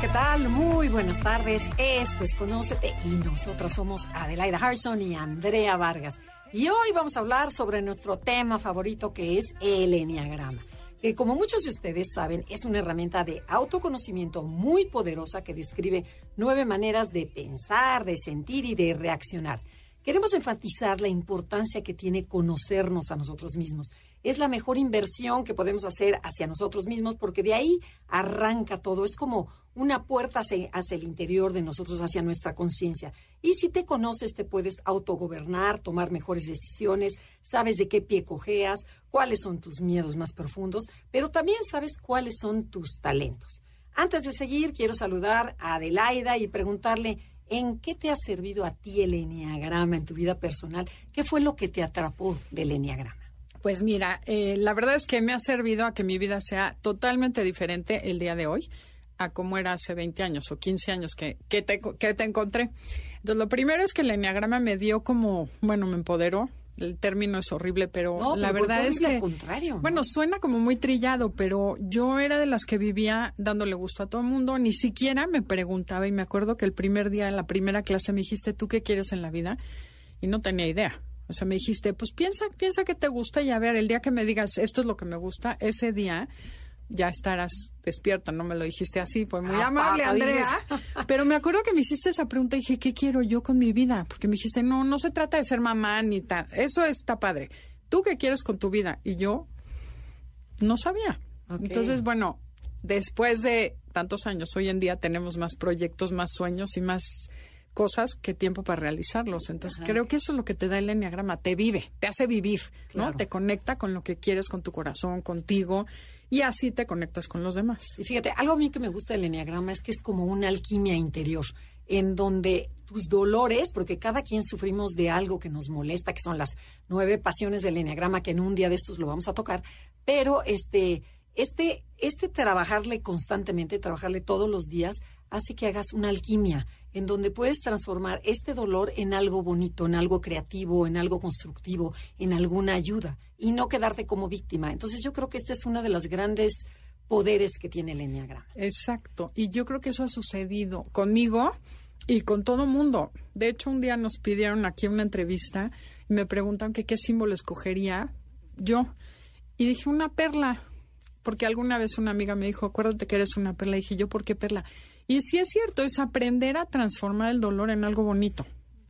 ¿Qué tal? Muy buenas tardes. Esto es Conócete y nosotros somos Adelaida Harrison y Andrea Vargas. Y hoy vamos a hablar sobre nuestro tema favorito que es el Enneagrama. Que como muchos de ustedes saben, es una herramienta de autoconocimiento muy poderosa que describe nueve maneras de pensar, de sentir y de reaccionar. Queremos enfatizar la importancia que tiene conocernos a nosotros mismos. Es la mejor inversión que podemos hacer hacia nosotros mismos porque de ahí arranca todo. Es como una puerta hacia, el interior de nosotros, hacia nuestra conciencia. Y si te conoces, te puedes autogobernar, tomar mejores decisiones, sabes de qué pie cojeas, cuáles son tus miedos más profundos, pero también sabes cuáles son tus talentos. Antes de seguir, quiero saludar a Adelaida y preguntarle, ¿En qué te ha servido a ti el enneagrama en tu vida personal? ¿Qué fue lo que te atrapó del enneagrama? Pues mira, eh, la verdad es que me ha servido a que mi vida sea totalmente diferente el día de hoy a como era hace 20 años o 15 años que, que, te, que te encontré. Entonces, lo primero es que el enneagrama me dio como, bueno, me empoderó, el término es horrible, pero la verdad es que contrario, bueno, suena como muy trillado, pero yo era de las que vivía dándole gusto a todo el mundo, ni siquiera me preguntaba y me acuerdo que el primer día en la primera clase me dijiste, "¿Tú qué quieres en la vida?" y no tenía idea. O sea, me dijiste, "Pues piensa, piensa que te gusta y a ver, el día que me digas, esto es lo que me gusta, ese día ya estarás despierta, no me lo dijiste así, fue muy ah, amable, Andrea. Pero me acuerdo que me hiciste esa pregunta y dije, ¿qué quiero yo con mi vida? Porque me dijiste, no, no se trata de ser mamá ni tal, eso está padre. ¿Tú qué quieres con tu vida? Y yo no sabía. Entonces, bueno, después de tantos años, hoy en día tenemos más proyectos, más sueños y más cosas que tiempo para realizarlos. Entonces, creo que eso es lo que te da el enneagrama, te vive, te hace vivir, ¿no? Te conecta con lo que quieres, con tu corazón, contigo y así te conectas con los demás. Y fíjate, algo a mí que me gusta del enneagrama es que es como una alquimia interior, en donde tus dolores, porque cada quien sufrimos de algo que nos molesta, que son las nueve pasiones del enneagrama, que en un día de estos lo vamos a tocar, pero este, este, este trabajarle constantemente, trabajarle todos los días, hace que hagas una alquimia en donde puedes transformar este dolor en algo bonito, en algo creativo, en algo constructivo, en alguna ayuda y no quedarte como víctima. Entonces yo creo que este es uno de los grandes poderes que tiene el Enneagrama. Exacto. Y yo creo que eso ha sucedido conmigo y con todo mundo. De hecho, un día nos pidieron aquí una entrevista y me preguntan que qué símbolo escogería yo. Y dije una perla, porque alguna vez una amiga me dijo, acuérdate que eres una perla. Y dije yo, ¿por qué perla? Y sí es cierto, es aprender a transformar el dolor en algo bonito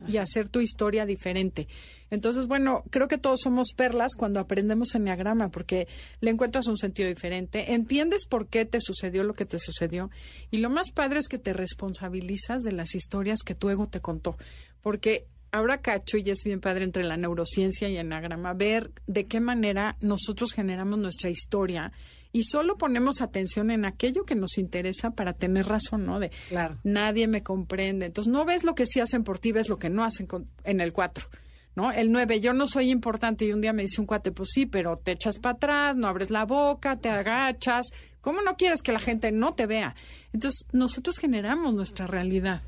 y hacer tu historia diferente. Entonces, bueno, creo que todos somos perlas cuando aprendemos enneagrama porque le encuentras un sentido diferente, entiendes por qué te sucedió lo que te sucedió y lo más padre es que te responsabilizas de las historias que tu ego te contó, porque ahora cacho y es bien padre entre la neurociencia y enneagrama ver de qué manera nosotros generamos nuestra historia y solo ponemos atención en aquello que nos interesa para tener razón, ¿no? De claro. nadie me comprende. Entonces no ves lo que sí hacen por ti, ves lo que no hacen en el 4. ¿No? El 9, yo no soy importante y un día me dice un cuate, pues sí, pero te echas para atrás, no abres la boca, te agachas. ¿Cómo no quieres que la gente no te vea? Entonces, nosotros generamos nuestra realidad.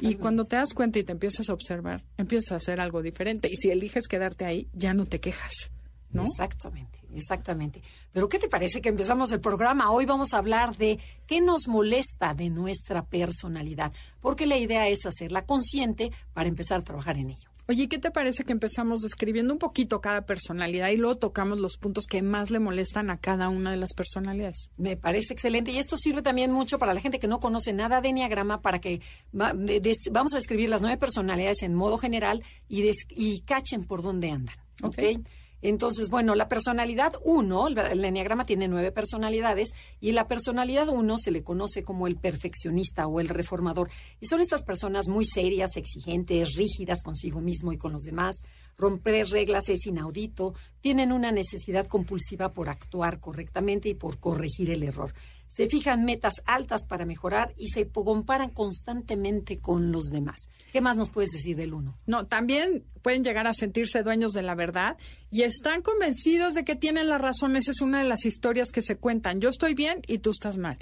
Y cuando te das cuenta y te empiezas a observar, empiezas a hacer algo diferente. Y si eliges quedarte ahí, ya no te quejas. ¿No? Exactamente, exactamente. Pero ¿qué te parece que empezamos el programa? Hoy vamos a hablar de qué nos molesta de nuestra personalidad, porque la idea es hacerla consciente para empezar a trabajar en ello. Oye, ¿qué te parece que empezamos describiendo un poquito cada personalidad y luego tocamos los puntos que más le molestan a cada una de las personalidades? Me parece excelente y esto sirve también mucho para la gente que no conoce nada de Enneagrama para que vamos a describir las nueve personalidades en modo general y, y cachen por dónde andan. ¿ok? Entonces, bueno, la personalidad 1, el enneagrama tiene nueve personalidades, y la personalidad 1 se le conoce como el perfeccionista o el reformador. Y son estas personas muy serias, exigentes, rígidas consigo mismo y con los demás. Romper reglas es inaudito, tienen una necesidad compulsiva por actuar correctamente y por corregir el error. Se fijan metas altas para mejorar y se comparan constantemente con los demás. ¿Qué más nos puedes decir del uno? No, también pueden llegar a sentirse dueños de la verdad y están convencidos de que tienen la razón. Esa es una de las historias que se cuentan. Yo estoy bien y tú estás mal.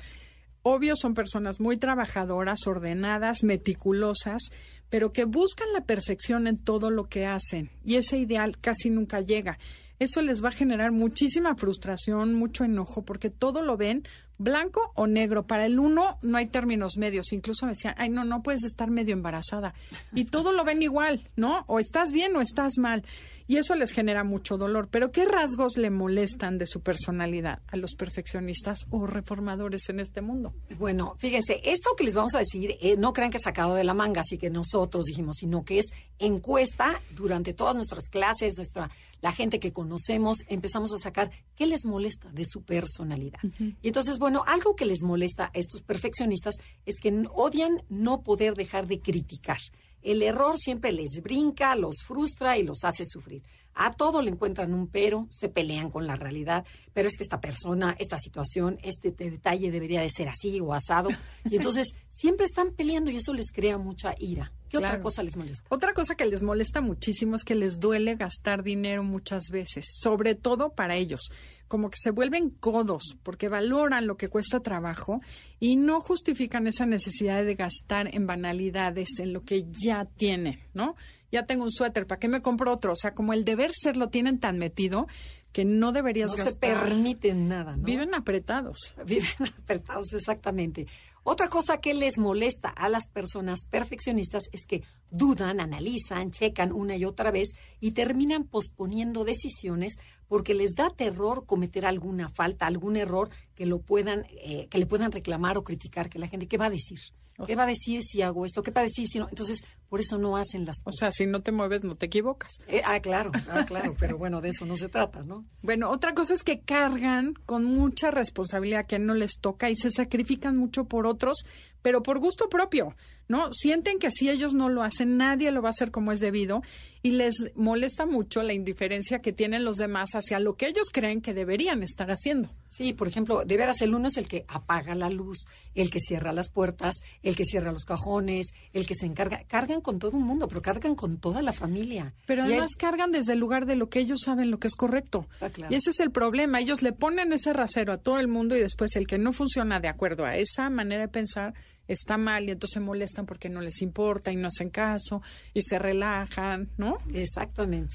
Obvio, son personas muy trabajadoras, ordenadas, meticulosas, pero que buscan la perfección en todo lo que hacen y ese ideal casi nunca llega. Eso les va a generar muchísima frustración, mucho enojo, porque todo lo ven blanco o negro. Para el uno no hay términos medios. Incluso me decían, ay, no, no puedes estar medio embarazada. Y todo lo ven igual, ¿no? O estás bien o estás mal y eso les genera mucho dolor. Pero ¿qué rasgos le molestan de su personalidad a los perfeccionistas o reformadores en este mundo? Bueno, fíjense, esto que les vamos a decir, eh, no crean que es sacado de la manga, así que nosotros dijimos, sino que es encuesta durante todas nuestras clases, nuestra la gente que conocemos, empezamos a sacar qué les molesta de su personalidad. Y entonces, bueno, algo que les molesta a estos perfeccionistas es que odian no poder dejar de criticar. El error siempre les brinca, los frustra y los hace sufrir. A todo le encuentran un pero, se pelean con la realidad, pero es que esta persona, esta situación, este detalle debería de ser así o asado. Y entonces siempre están peleando y eso les crea mucha ira. ¿Qué otra cosa les molesta? Otra cosa que les molesta muchísimo es que les duele gastar dinero muchas veces, sobre todo para ellos como que se vuelven codos porque valoran lo que cuesta trabajo y no justifican esa necesidad de gastar en banalidades, en lo que ya tienen, ¿no? Ya tengo un suéter, ¿para qué me compro otro? O sea, como el deber ser lo tienen tan metido que no deberías no gastar. se permiten nada, ¿no? Viven apretados. Viven apretados, exactamente. Otra cosa que les molesta a las personas perfeccionistas es que dudan, analizan, checan una y otra vez y terminan posponiendo decisiones porque les da terror cometer alguna falta, algún error que lo puedan, eh, que le puedan reclamar o criticar, que la gente, ¿qué va a decir? ¿Qué va a decir si hago esto? ¿Qué va a decir si no? Entonces, por eso no hacen las cosas. O sea, si no te mueves, no te equivocas. Eh, ah, claro, ah, claro, pero bueno, de eso no se trata, ¿no? Bueno, otra cosa es que cargan con mucha responsabilidad que no les toca y se sacrifican mucho por otros, pero por gusto propio. ¿no? Sienten que si ellos no lo hacen, nadie lo va a hacer como es debido y les molesta mucho la indiferencia que tienen los demás hacia lo que ellos creen que deberían estar haciendo. Sí, por ejemplo, de veras el uno es el que apaga la luz, el que cierra las puertas, el que cierra los cajones, el que se encarga, cargan con todo un mundo, pero cargan con toda la familia. Pero además cargan desde el lugar de lo que ellos saben lo que es correcto. Ah, y ese es el problema, ellos le ponen ese rasero a todo el mundo y después el que no funciona de acuerdo a esa manera de pensar está mal y entonces se molestan porque no les importa y no hacen caso y se relajan, ¿no? Exactamente.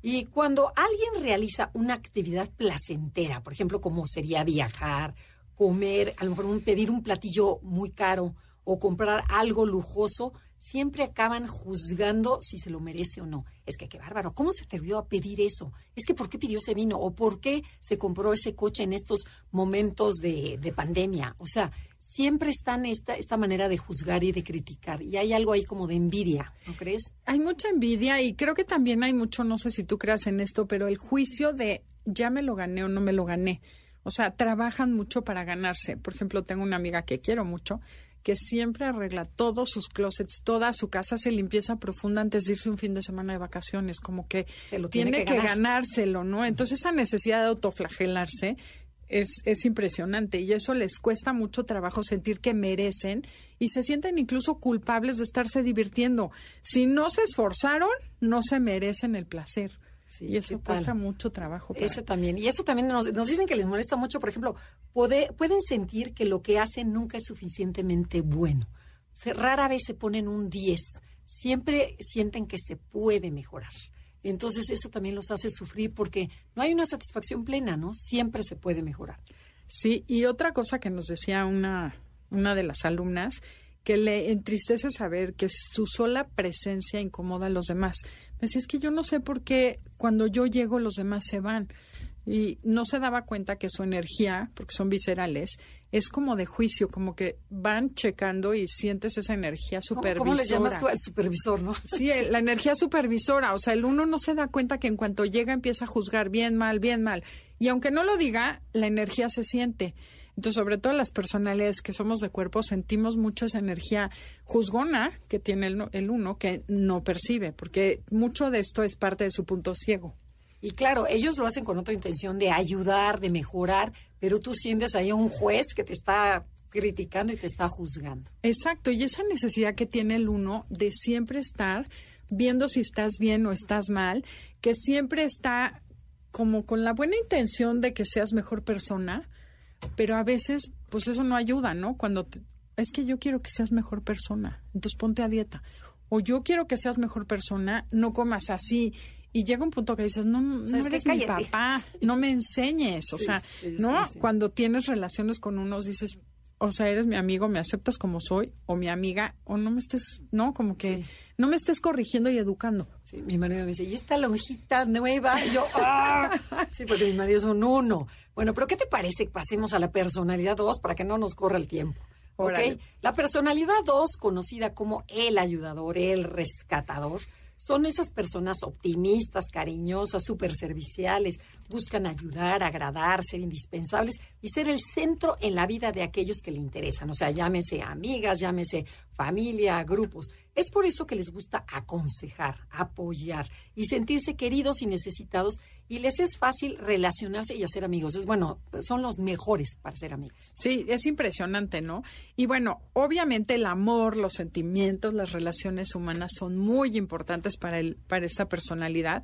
Y cuando alguien realiza una actividad placentera, por ejemplo, como sería viajar, comer, a lo mejor pedir un platillo muy caro o comprar algo lujoso, siempre acaban juzgando si se lo merece o no. Es que qué bárbaro, ¿cómo se atrevió a pedir eso? Es que ¿por qué pidió ese vino? ¿O por qué se compró ese coche en estos momentos de, de pandemia? O sea, siempre están esta, esta manera de juzgar y de criticar. Y hay algo ahí como de envidia, ¿no crees? Hay mucha envidia y creo que también hay mucho, no sé si tú creas en esto, pero el juicio de ya me lo gané o no me lo gané. O sea, trabajan mucho para ganarse. Por ejemplo, tengo una amiga que quiero mucho que siempre arregla todos sus closets, toda su casa, hace limpieza profunda antes de irse un fin de semana de vacaciones, como que tiene, que, ganárselo, ¿no? Entonces esa necesidad de autoflagelarse es, es impresionante y eso les cuesta mucho trabajo sentir que merecen y se sienten incluso culpables de estarse divirtiendo. Si no se esforzaron, no se merecen el placer y eso cuesta mucho trabajo. Eso también. Y eso también nos, nos, dicen que les molesta mucho, por ejemplo, pueden sentir que lo que hacen nunca es suficientemente bueno. rara vez se ponen un 10. Siempre sienten que se puede mejorar. Entonces eso también los hace sufrir porque no hay una satisfacción plena, ¿no? Siempre se puede mejorar. Sí, y otra cosa que nos decía una, una de las alumnas, que le entristece saber que su sola presencia incomoda a los demás. Me decía, es que yo no sé por qué cuando yo llego los demás se van. Y no se daba cuenta que su energía, porque son viscerales, es como de juicio, como que van checando y sientes esa energía supervisora. ¿Cómo, le llamas tú al supervisor, no? Sí, la energía supervisora. O sea, el uno no se da cuenta que en cuanto llega empieza a juzgar bien, mal, bien, mal. Y aunque no lo diga, la energía se siente. Entonces, sobre todo las personalidades que somos de cuerpo, sentimos mucho esa energía juzgona que tiene el, el uno que no percibe, porque mucho de esto es parte de su punto ciego. Y claro, ellos lo hacen con otra intención de ayudar, de mejorar, pero tú sientes ahí a un juez que te está criticando y te está juzgando. Exacto, y esa necesidad que tiene el uno de siempre estar viendo si estás bien o estás mal, que siempre está como con la buena intención de que seas mejor persona, pero a veces pues eso no ayuda, ¿no? Cuando es que yo quiero que seas mejor persona, entonces ponte a dieta. O yo quiero que seas mejor persona, no comas así. Y llega un punto que dices, no, no eres mi papá, no me enseñes. O sea, ¿no? Cuando tienes relaciones con unos, dices, o sea, eres mi amigo, me aceptas como soy, o mi amiga, o no me estés, no, como que no me estés corrigiendo y educando. Sí, mi marido me dice, ¿y esta lonjita nueva? Y yo, ¡ah! Sí, porque mi marido es un uno. Bueno, pero ¿qué te parece que pasemos a la personalidad dos para que no nos corra el tiempo? ¿Ok? La personalidad dos, conocida como el ayudador, el rescatador, son esas personas optimistas, cariñosas, súper serviciales, buscan ayudar, agradar, ser indispensables y ser el centro en la vida de aquellos que le interesan. O sea, llámese amigas, llámese familia, grupos. Es por eso que les gusta aconsejar, apoyar y sentirse queridos y necesitados y les es fácil relacionarse y hacer amigos. Es bueno, son los mejores para ser amigos. Sí, es impresionante, ¿no? Y bueno, obviamente el amor, los sentimientos, las relaciones humanas son muy importantes para el para esta personalidad.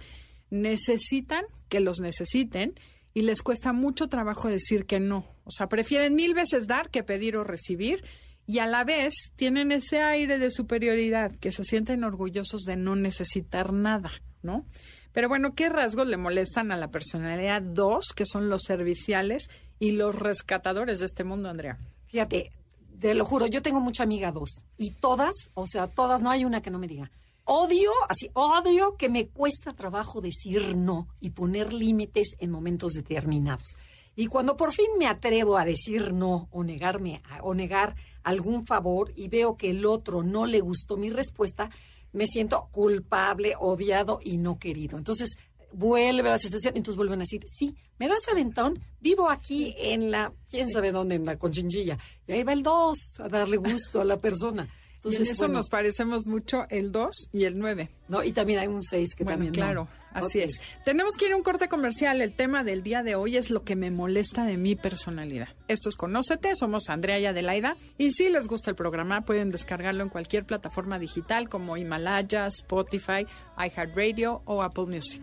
Necesitan que los necesiten y les cuesta mucho trabajo decir que no. O sea, prefieren mil veces dar que pedir o recibir y a la vez tienen ese aire de superioridad, que se sienten orgullosos de no necesitar nada, ¿no? Pero bueno, ¿qué rasgos le molestan a la personalidad dos, que son los serviciales y los rescatadores de este mundo, Andrea? Fíjate, te lo juro, yo tengo mucha amiga dos y todas, o sea, todas, no hay una que no me diga. Odio, así, odio que me cuesta trabajo decir no y poner límites en momentos determinados. Y cuando por fin me atrevo a decir no o negarme o negar algún favor y veo que el otro no le gustó mi respuesta, me siento culpable, odiado y no querido. Entonces vuelve la sensación, entonces vuelven a decir, sí, me das aventón, vivo aquí en la, quién sabe dónde, en la conchinchilla. Y ahí va el dos, a darle gusto a la persona. Entonces, eso nos parecemos mucho el 2 y el 9. No, y también hay un 6 que también. Claro, así es. Tenemos que ir a un corte comercial. El tema del día de hoy es lo que me molesta de mi personalidad. Esto es Conócete, somos Andrea y Adelaida. Y si les gusta el programa, pueden descargarlo en cualquier plataforma digital como Himalaya, Spotify, iHeartRadio o Apple Music.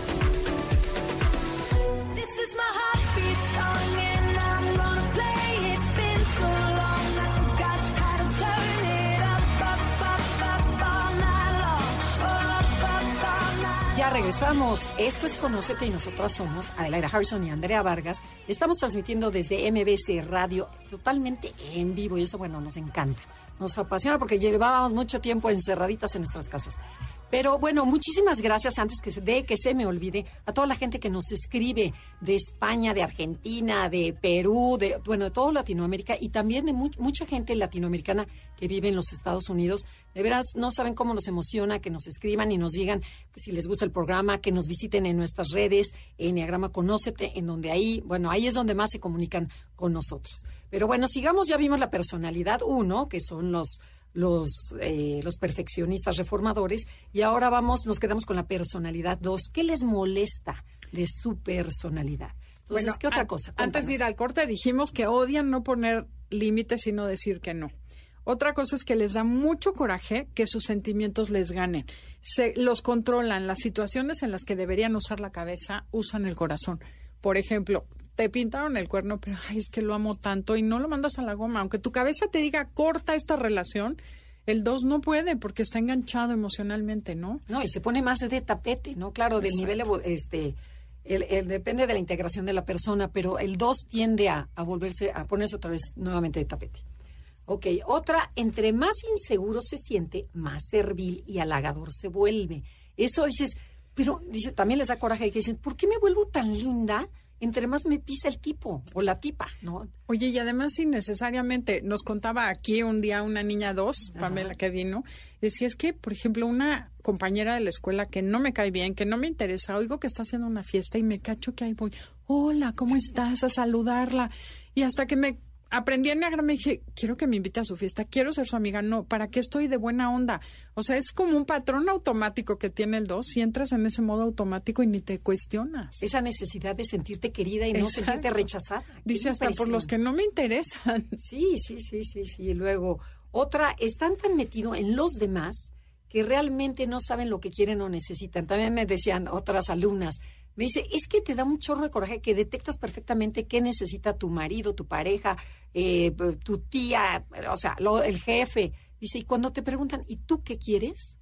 regresamos. Esto es Conocete y nosotras somos Adelaida Harrison y Andrea Vargas. Estamos transmitiendo desde MBC Radio totalmente en vivo y eso, bueno, nos encanta. Nos apasiona porque llevábamos mucho tiempo encerraditas en nuestras casas. Pero bueno, muchísimas gracias antes que se, de que se me olvide a toda la gente que nos escribe de España, de Argentina, de Perú, de bueno, de toda Latinoamérica y también de mucha gente latinoamericana que vive en los Estados Unidos. De veras, no saben cómo nos emociona que nos escriban y nos digan que si les gusta el programa, que nos visiten en nuestras redes, en Diagrama Conócete, en donde ahí, bueno, ahí es donde más se comunican con nosotros. Pero bueno, sigamos, ya vimos la personalidad uno, que son los los, eh, los perfeccionistas reformadores y ahora vamos, nos quedamos con la personalidad dos. ¿Qué les molesta de su personalidad? Entonces, ¿qué otra cosa? Antes de ir al corte dijimos que odian no poner límites y no decir que no. Otra cosa es que les da mucho coraje que sus sentimientos les ganen. Se los controlan. Las situaciones en las que deberían usar la cabeza usan el corazón. Por ejemplo, te pintaron el cuerno, pero ay, es que lo amo tanto y no lo mandas a la goma. Aunque tu cabeza te diga corta esta relación, el 2 no puede porque está enganchado emocionalmente, ¿no? No, y se pone más de tapete, ¿no? Claro, del nivel, este, el, depende de la integración de la persona, pero el 2 tiende a, a volverse, a ponerse otra vez nuevamente de tapete. Ok, otra, entre más inseguro se siente, más servil y halagador se vuelve. Eso dices, pero dice, también les da coraje que dicen, ¿por qué me vuelvo tan linda? Entre más me pisa el tipo o la tipa, ¿no? Oye, y además innecesariamente, nos contaba aquí un día una niña dos, Pamela, que vino, decía, es que, por ejemplo, una compañera de la escuela que no me cae bien, que no me interesa, oigo que está haciendo una fiesta y me cacho que ahí voy, hola, ¿cómo estás? A saludarla. Y hasta que me aprendí en Negra, me dije, quiero que me invite a su fiesta, quiero ser su amiga. No, ¿para qué estoy de buena onda? O sea, es como un patrón automático que tiene el dos y entras en ese modo automático y ni te cuestionas. Esa necesidad de sentirte querida y no sentirte rechazada. Dice hasta por los que no me interesan. Sí, sí, sí, sí, sí. Y luego, otra, están tan metidos en los demás que realmente no saben lo que quieren o necesitan. También me decían otras alumnas, dice, es que te da un chorro de coraje que detectas perfectamente qué necesita tu marido, tu pareja, eh, tu tía, o sea, el jefe. Dice, y cuando te preguntan, ¿y tú qué quieres?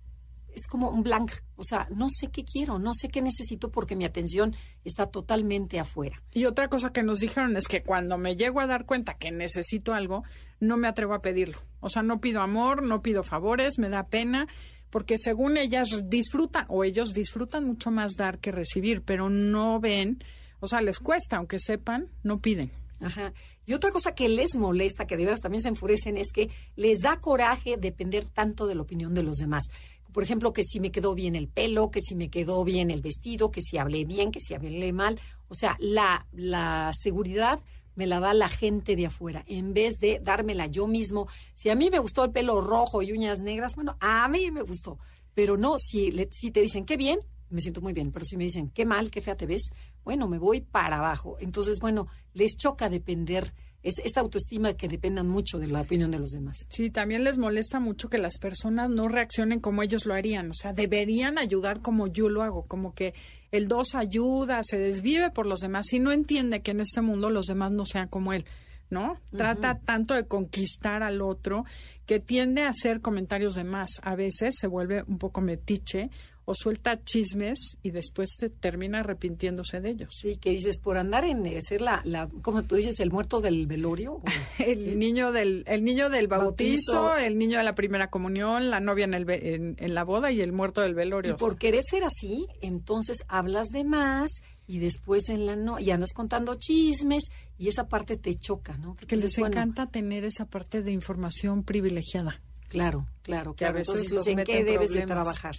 Es como un blank, o sea, no sé qué quiero, no sé qué necesito porque mi atención está totalmente afuera. Y otra cosa que nos dijeron es que cuando me llego a dar cuenta que necesito algo, no me atrevo a pedirlo. O sea, no pido amor, no pido favores, me da pena porque según ellas disfrutan o ellos disfrutan mucho más dar que recibir, pero no ven, o sea, les cuesta, aunque sepan, no piden. Ajá. Y otra cosa que les molesta, que de veras también se enfurecen, es que les da coraje depender tanto de la opinión de los demás. Por ejemplo, que si me quedó bien el pelo, que si me quedó bien el vestido, que si hablé bien, que si hablé mal. O sea, la, la seguridad me la da la gente de afuera, en vez de dármela yo mismo. Si a mí me gustó el pelo rojo y uñas negras, bueno, a mí me gustó. Pero no, si, si te dicen qué bien, me siento muy bien. Pero si me dicen qué mal, qué fea te ves, bueno, me voy para abajo. Entonces, bueno, les choca depender es esta autoestima que dependan mucho de la opinión de los demás. Sí, también les molesta mucho que las personas no reaccionen como ellos lo harían, o sea, deberían ayudar como yo lo hago, como que el dos ayuda, se desvive por los demás y no entiende que en este mundo los demás no sean como él. ¿no? Trata tanto de conquistar al otro que tiende a hacer comentarios de más. A veces se vuelve un poco metiche o suelta chismes y después se termina arrepintiéndose de ellos. Sí, que dices, por andar en ser la, la como tú dices, el muerto del velorio. el niño del el niño del bautizo, el niño de la primera comunión, la novia en, el, en, la boda y el muerto del velorio. Y por querer ser así, entonces hablas de más y después en la no y andas contando chismes y esa parte te choca, ¿no? Que les encanta tener esa parte de información privilegiada. Claro, claro, que A veces entonces, ¿en qué debes de trabajar?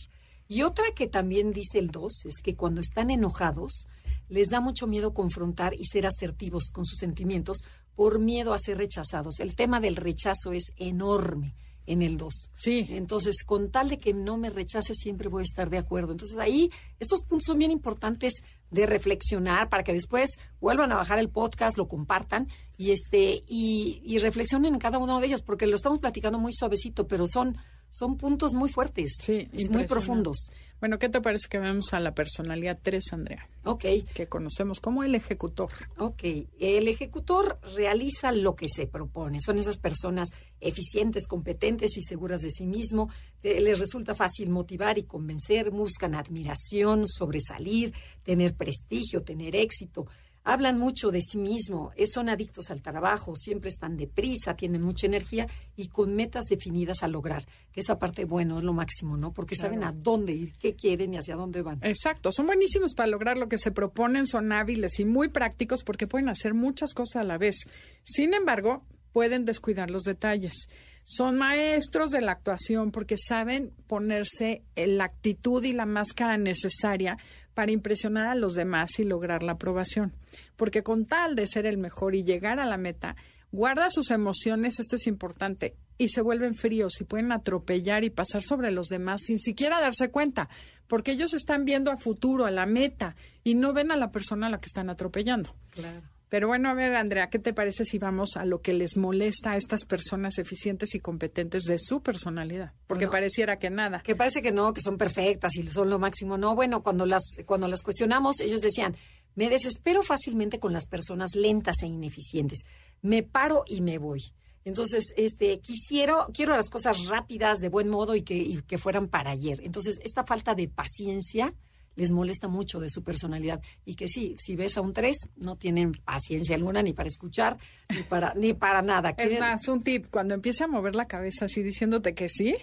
Y otra que también dice el 2 es que cuando están enojados, les da mucho miedo confrontar y ser asertivos con sus sentimientos por miedo a ser rechazados. El tema del rechazo es enorme en el 2. Sí. Entonces, con tal de que no me rechace, siempre voy a estar de acuerdo. Entonces, ahí estos puntos son bien importantes de reflexionar para que después vuelvan a bajar el podcast, lo compartan y este y, y reflexionen en cada uno de ellos, porque lo estamos platicando muy suavecito, pero son son puntos muy fuertes, sí, muy profundos. Bueno, ¿qué te parece que vemos a la personalidad 3, Andrea? Ok. Que conocemos como el ejecutor. Ok. El ejecutor realiza lo que se propone. Son esas personas eficientes, competentes y seguras de sí mismo. Eh, les resulta fácil motivar y convencer, buscan admiración, sobresalir, tener prestigio, tener éxito hablan mucho de sí mismo, eh, son adictos al trabajo, siempre están deprisa, tienen mucha energía y con metas definidas a lograr. Que esa parte, bueno, es lo máximo, ¿no? Porque saben a dónde ir, qué quieren y hacia dónde van. Exacto, son buenísimos para lograr lo que se proponen, son hábiles y muy prácticos porque pueden hacer muchas cosas a la vez. Sin embargo, pueden descuidar los detalles. Son maestros de la actuación porque saben ponerse la actitud y la máscara necesaria para impresionar a los demás y lograr la aprobación. Porque con tal de ser el mejor y llegar a la meta, guarda sus emociones, esto es importante, y se vuelven fríos y pueden atropellar y pasar sobre los demás sin siquiera darse cuenta, porque ellos están viendo a futuro, a la meta, y no ven a la persona a la que están atropellando. Claro. Pero bueno, a ver, Andrea, ¿qué te parece si vamos a lo que les molesta a estas personas eficientes y competentes de su personalidad? Porque pareciera que nada. Que parece que no, que son perfectas y son lo máximo. No, bueno, cuando las, cuando las cuestionamos, ellos decían, me desespero fácilmente con las personas lentas e ineficientes. Me paro y me voy. Entonces, este, quisiera, quiero las cosas rápidas, de buen modo y que, y que fueran para ayer. Entonces, esta falta de paciencia les molesta mucho de su personalidad. Y que sí, si ves a un tres, no tienen paciencia alguna ni para escuchar, ni para, ni para nada. Es más, un tip, cuando empiece a mover la cabeza así diciéndote que sí,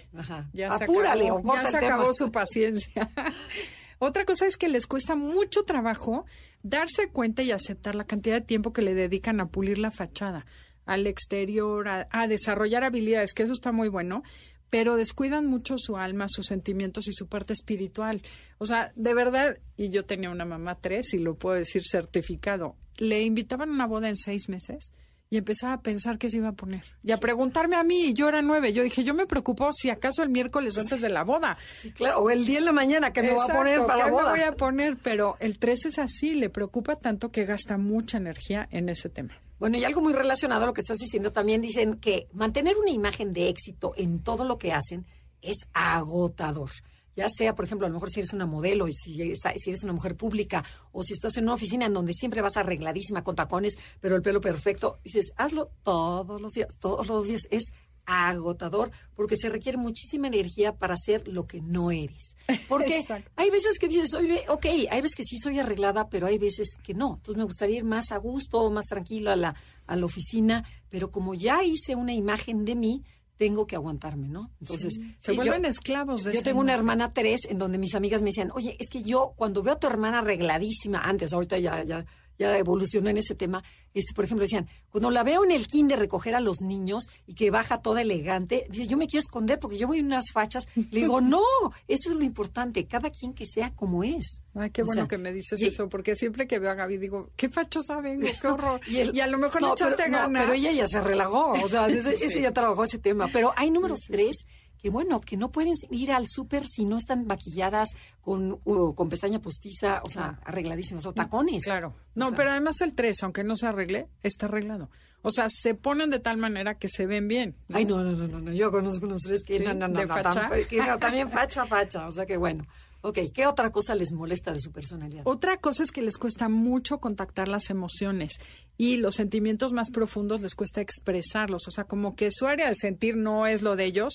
ya se Apúrale, acabó, o ya se acabó su paciencia. Otra cosa es que les cuesta mucho trabajo darse cuenta y aceptar la cantidad de tiempo que le dedican a pulir la fachada, al exterior, a, a desarrollar habilidades, que eso está muy bueno, pero descuidan mucho su alma, sus sentimientos y su parte espiritual. O sea, de verdad, y yo tenía una mamá tres y lo puedo decir certificado, le invitaban a una boda en seis meses y empezaba a pensar qué se iba a poner. Y a preguntarme a mí, yo era nueve. Yo dije, yo me preocupo si acaso el miércoles antes de la boda. Sí, claro, o el día en la mañana que me va a poner para ¿qué la me boda. voy a poner? Pero el 3 es así, le preocupa tanto que gasta mucha energía en ese tema. Bueno, y algo muy relacionado a lo que estás diciendo, también dicen que mantener una imagen de éxito en todo lo que hacen es agotador. Ya sea, por ejemplo, a lo mejor si eres una modelo, y si, eres una mujer pública, o si estás en una oficina en donde siempre vas arregladísima con tacones, pero el pelo perfecto, dices, hazlo todos los días, todos los días. Es agotador porque se requiere muchísima energía para hacer lo que no eres. Porque hay veces que dices, oye, ok, hay veces que sí soy arreglada, pero hay veces que no. Entonces me gustaría ir más a gusto, más tranquilo a la, a la oficina, pero como ya hice una imagen de mí, tengo que aguantarme, ¿no? Entonces, Se sí, vuelven yo, esclavos de yo tengo una hermana tres en donde mis amigas me decían, oye, es que yo cuando veo a tu hermana arregladísima, antes, ahorita ya, ya, ya evolucionó en ese tema, es, por ejemplo, decían, cuando la veo en el kinder recoger a los niños y que baja toda elegante, dice, yo me quiero esconder porque yo voy en unas fachas. Le digo, no, eso es lo importante, cada quien que sea como es. Ay, qué O bueno sea, que me dices y- eso, porque siempre que veo a Gaby digo, qué fachosa vengo, qué horror. y, el- a lo mejor no, le echaste pero, no, pero ella ya se relajó, o sea, ese, ese ya trabajó ese tema. Pero hay números tres que, bueno, que no pueden ir al súper si no están maquilladas con, uh, con pestaña postiza, o sea, arregladísimas, o tacones. Claro. O No, sea, pero además el 3, aunque no se arregle, está arreglado. O sea, se ponen de tal manera que se ven bien. ¿no? Ay, no, no, no, no, no, yo conozco unos tres que ¿Sí? no, no, no, ¿De no, facha? tan- que no, también facha, facha, o sea que bueno. Ok, ¿qué otra cosa les molesta de su personalidad? Otra cosa es que les cuesta mucho contactar las emociones y los sentimientos más profundos les cuesta expresarlos. O sea, como que su área de sentir no es lo de ellos.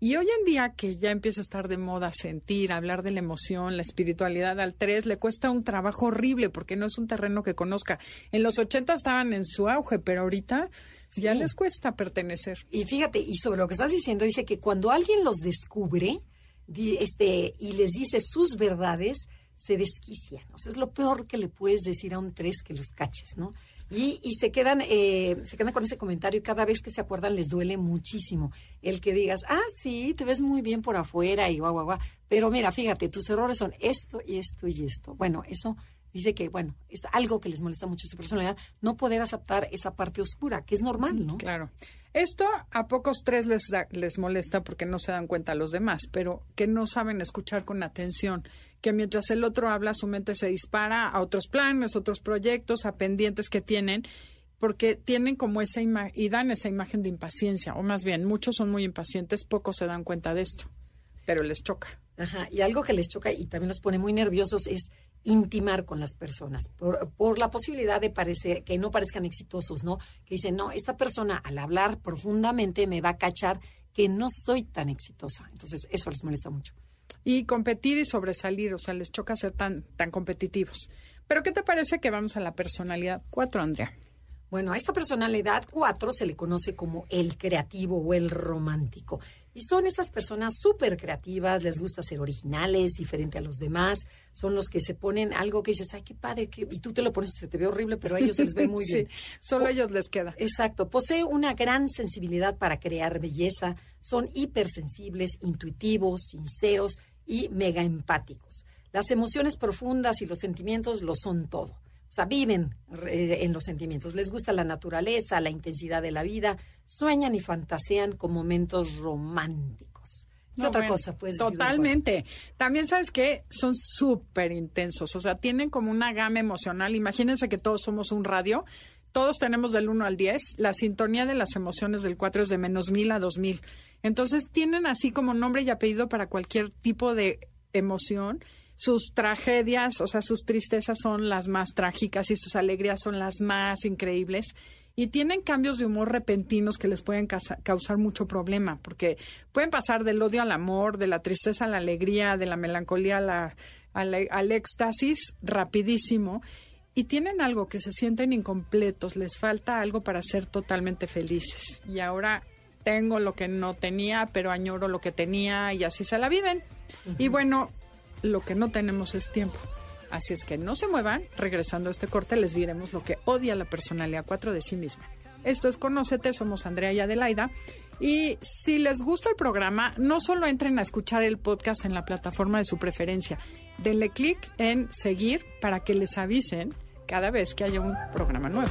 Y hoy en día que ya empieza a estar de moda sentir, hablar de la emoción, la espiritualidad al 3, le cuesta un trabajo horrible porque no es un terreno que conozca. En los 80 estaban en su auge, pero ahorita ya les cuesta pertenecer. Y fíjate, y sobre lo que estás diciendo, dice que cuando alguien los descubre este, y les dice sus verdades, se desquician. O sea, es lo peor que le puedes decir a un tres que los caches, ¿no? Y, y se quedan eh, se quedan con ese comentario y cada vez que se acuerdan les duele muchísimo el que digas, ah, sí, te ves muy bien por afuera y guau, guau, guau. Pero mira, fíjate, tus errores son esto y esto y esto. Bueno, eso dice que, bueno, es algo que les molesta mucho su personalidad, no poder aceptar esa parte oscura, que es normal, ¿no? Claro. Esto a pocos tres les, da- les molesta porque no se dan cuenta a los demás, pero que no saben escuchar con atención, que mientras el otro habla su mente se dispara a otros planes, otros proyectos, a pendientes que tienen, porque tienen como esa imagen y dan esa imagen de impaciencia, o más bien, muchos son muy impacientes, pocos se dan cuenta de esto, pero les choca. Ajá, y algo que les choca y también los pone muy nerviosos es intimar con las personas por, por la posibilidad de parecer que no parezcan exitosos, ¿no? Que dicen, no, esta persona al hablar profundamente me va a cachar que no soy tan exitosa. Entonces, eso les molesta mucho. Y competir y sobresalir, o sea, les choca ser tan, tan competitivos. Pero ¿qué te parece que vamos a la personalidad 4, Andrea? Bueno, a esta personalidad 4 se le conoce como el creativo o el romántico. Y son estas personas súper creativas, les gusta ser originales, diferente a los demás. Son los que se ponen algo que dices, ay, qué padre, qué-". y tú te lo pones y se te ve horrible, pero a ellos se les ve muy Sí, bien. solo a ellos les queda. Exacto, posee una gran sensibilidad para crear belleza, son hipersensibles, intuitivos, sinceros y mega empáticos. Las emociones profundas y los sentimientos lo son todo. O sea, viven eh, en los sentimientos. Les gusta la naturaleza, la intensidad de la vida, sueñan y fantasean con momentos románticos. ¿Qué No, otra bueno, cosa puedes decir Totalmente. También sabes que son súper intensos, o sea, tienen como una gama emocional. Imagínense que todos somos un radio, todos tenemos del 1 al 10, la sintonía de las emociones del 4 es de menos 1000 a 2000. Entonces tienen así como nombre y apellido para cualquier tipo de emoción. Sus tragedias, o sea, sus tristezas son las más trágicas y sus alegrías son las más increíbles. Y tienen cambios de humor repentinos que les pueden causa- causar mucho problema, porque pueden pasar del odio al amor, de la tristeza a la alegría, de la melancolía a la, al éxtasis rapidísimo y tienen algo que se sienten incompletos, les falta algo para ser totalmente felices. Y ahora tengo lo que no tenía, pero añoro lo que tenía y así se la viven. Y bueno, lo que no tenemos es tiempo. Así es que no se muevan. Regresando a este corte les diremos lo que odia la personalidad 4 de sí misma. Esto es Conócete, somos Andrea y Adelaida. Y si les gusta el programa, no solo entren a escuchar el podcast en la plataforma de su preferencia, denle clic en seguir para que les avisen cada vez que haya un programa nuevo.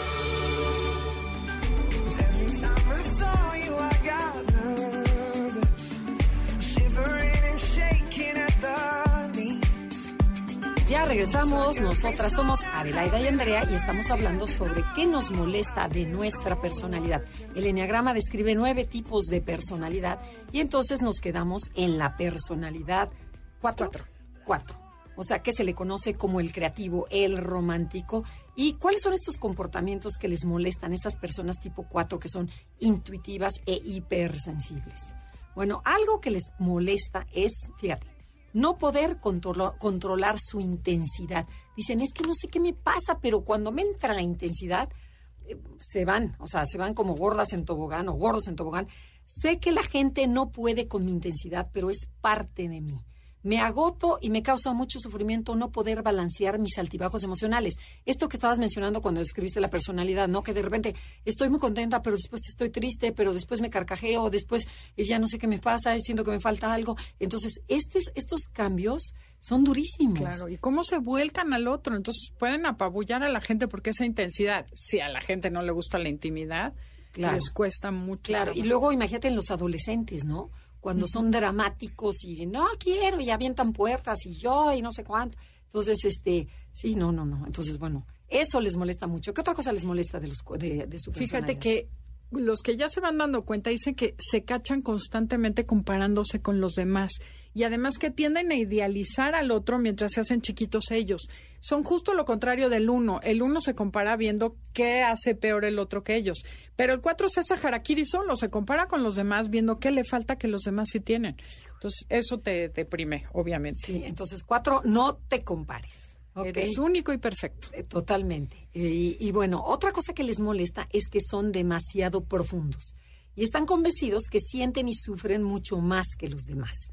Regresamos, nosotras somos Adelaida y Andrea y estamos hablando sobre qué nos molesta de nuestra personalidad. El Enneagrama describe nueve tipos de personalidad y entonces nos quedamos en la personalidad cuatro. Cuatro. O sea, que se le conoce como el creativo, el romántico. ¿Y cuáles son estos comportamientos que les molestan a estas personas tipo cuatro que son intuitivas e hipersensibles? Bueno, algo que les molesta es, fíjate, no poder controlar su intensidad. Dicen, es que no sé qué me pasa, pero cuando me entra la intensidad, eh, se van, o sea, se van como gordas en tobogán o gordos en tobogán. Sé que la gente no puede con mi intensidad, pero es parte de mí me agoto y me causa mucho sufrimiento no poder balancear mis altibajos emocionales. Esto que estabas mencionando cuando describiste la personalidad, ¿no? Que de repente estoy muy contenta, pero después estoy triste, pero después me carcajeo, después ya no sé qué me pasa, siento que me falta algo. Entonces, estos, estos cambios son durísimos. Claro, y cómo se vuelcan al otro. Entonces, pueden apabullar a la gente porque esa intensidad, si a la gente no le gusta la intimidad, les cuesta mucho. Claro, y luego imagínate en los adolescentes, ¿no? Cuando son dramáticos y no quiero y avientan puertas y yo y no sé cuánto. Entonces, este, sí, no, no, no. Entonces, bueno, eso les molesta mucho. ¿Qué otra cosa les molesta de, los, de, de su Fíjate que los que ya se van dando cuenta dicen que se cachan constantemente comparándose con los demás y además que tienden a idealizar al otro mientras se hacen chiquitos ellos. Son justo lo contrario del uno. El uno se compara viendo qué hace peor el otro que ellos. Pero el cuatro se hace harakiri solo, se compara con los demás viendo qué le falta que los demás sí tienen. Entonces, eso te deprime, obviamente. Sí, entonces cuatro, no te compares. Eres único y perfecto. Eh, totalmente. y, bueno, otra cosa que les molesta es que son demasiado profundos y están convencidos que sienten y sufren mucho más que los demás.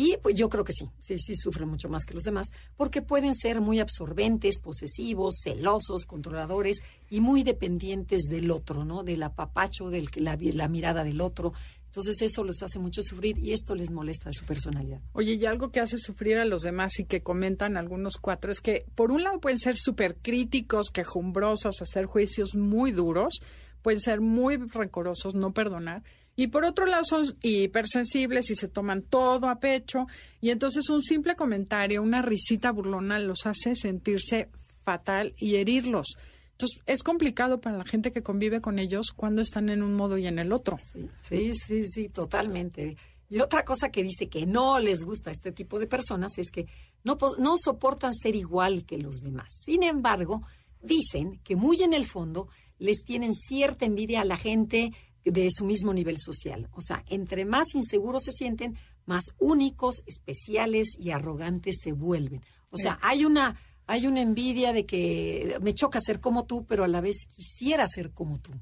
Y pues yo creo que sí, sí, sí sufren mucho más que los demás, porque pueden ser muy absorbentes, posesivos, celosos, controladores y muy dependientes del otro, ¿no? Del apapacho, del, la, la mirada del otro. Entonces eso les hace mucho sufrir y esto les molesta de su personalidad. Oye, y algo que hace sufrir a los demás y que comentan algunos cuatro es que por un lado pueden ser súper críticos, quejumbrosos, hacer juicios muy duros, pueden ser muy rencorosos, no perdonar. Y por otro lado son hipersensibles y se toman todo a pecho. Y entonces un simple comentario, una risita burlona los hace sentirse fatal y herirlos. Entonces, es complicado para la gente que convive con ellos cuando están en un modo y en el otro. Sí, sí, sí, totalmente. Y otra cosa que dice que no les gusta a este tipo de personas es que no, no soportan ser igual que los demás. Sin embargo, dicen que muy en el fondo les tienen cierta envidia a la gente de su mismo nivel social. O sea, entre más inseguros se sienten, más únicos, especiales y arrogantes se vuelven. O sea, hay una hay una envidia de que me choca ser como tú, pero a la vez quisiera ser como tú.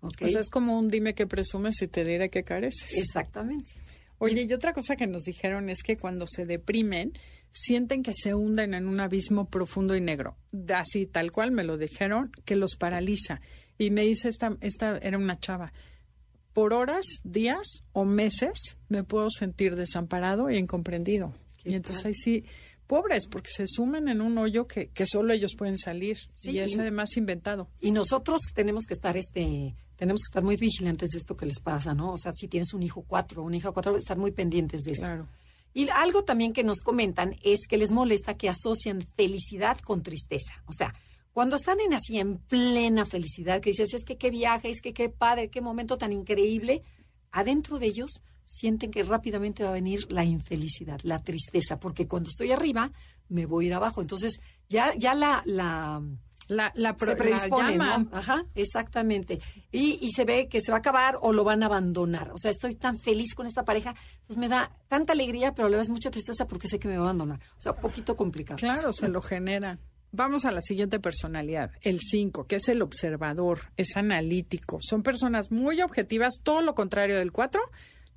¿okay? O sea, es como un dime que presumes y te diré que careces. Exactamente. Oye, y otra cosa que nos dijeron es que cuando se deprimen, sienten que se hunden en un abismo profundo y negro. Así, tal cual me lo dijeron, que los paraliza. Y me dice, esta, esta era una chava, por horas, días o meses me puedo sentir desamparado e incomprendido. Y entonces ahí sí pobres porque se suman en un hoyo que, que solo ellos pueden salir y es además inventado. Y nosotros tenemos que estar este tenemos que estar muy vigilantes de esto que les pasa, ¿no? O sea, si tienes un hijo cuatro, una hija cuatro, estar muy pendientes de esto. Claro. Y algo también que nos comentan es que les molesta que asocian felicidad con tristeza. O sea, cuando están en así en plena felicidad, que dices, es que qué viaje, es que qué padre, qué momento tan increíble, adentro de ellos sienten que rápidamente va a venir la infelicidad, la tristeza, porque cuando estoy arriba me voy a ir abajo. Entonces, ya, ya la, la la, la, se predispone, Ajá, exactamente. Y, y se ve que se va a acabar o lo van a abandonar. O sea, estoy tan feliz con esta pareja, pues me da tanta alegría, pero a la vez mucha tristeza porque sé que me va a abandonar. O sea, un poquito complicado. Claro, se lo genera. Vamos a la siguiente personalidad, el 5, que es el observador, es analítico. Son personas muy objetivas, todo lo contrario del 4.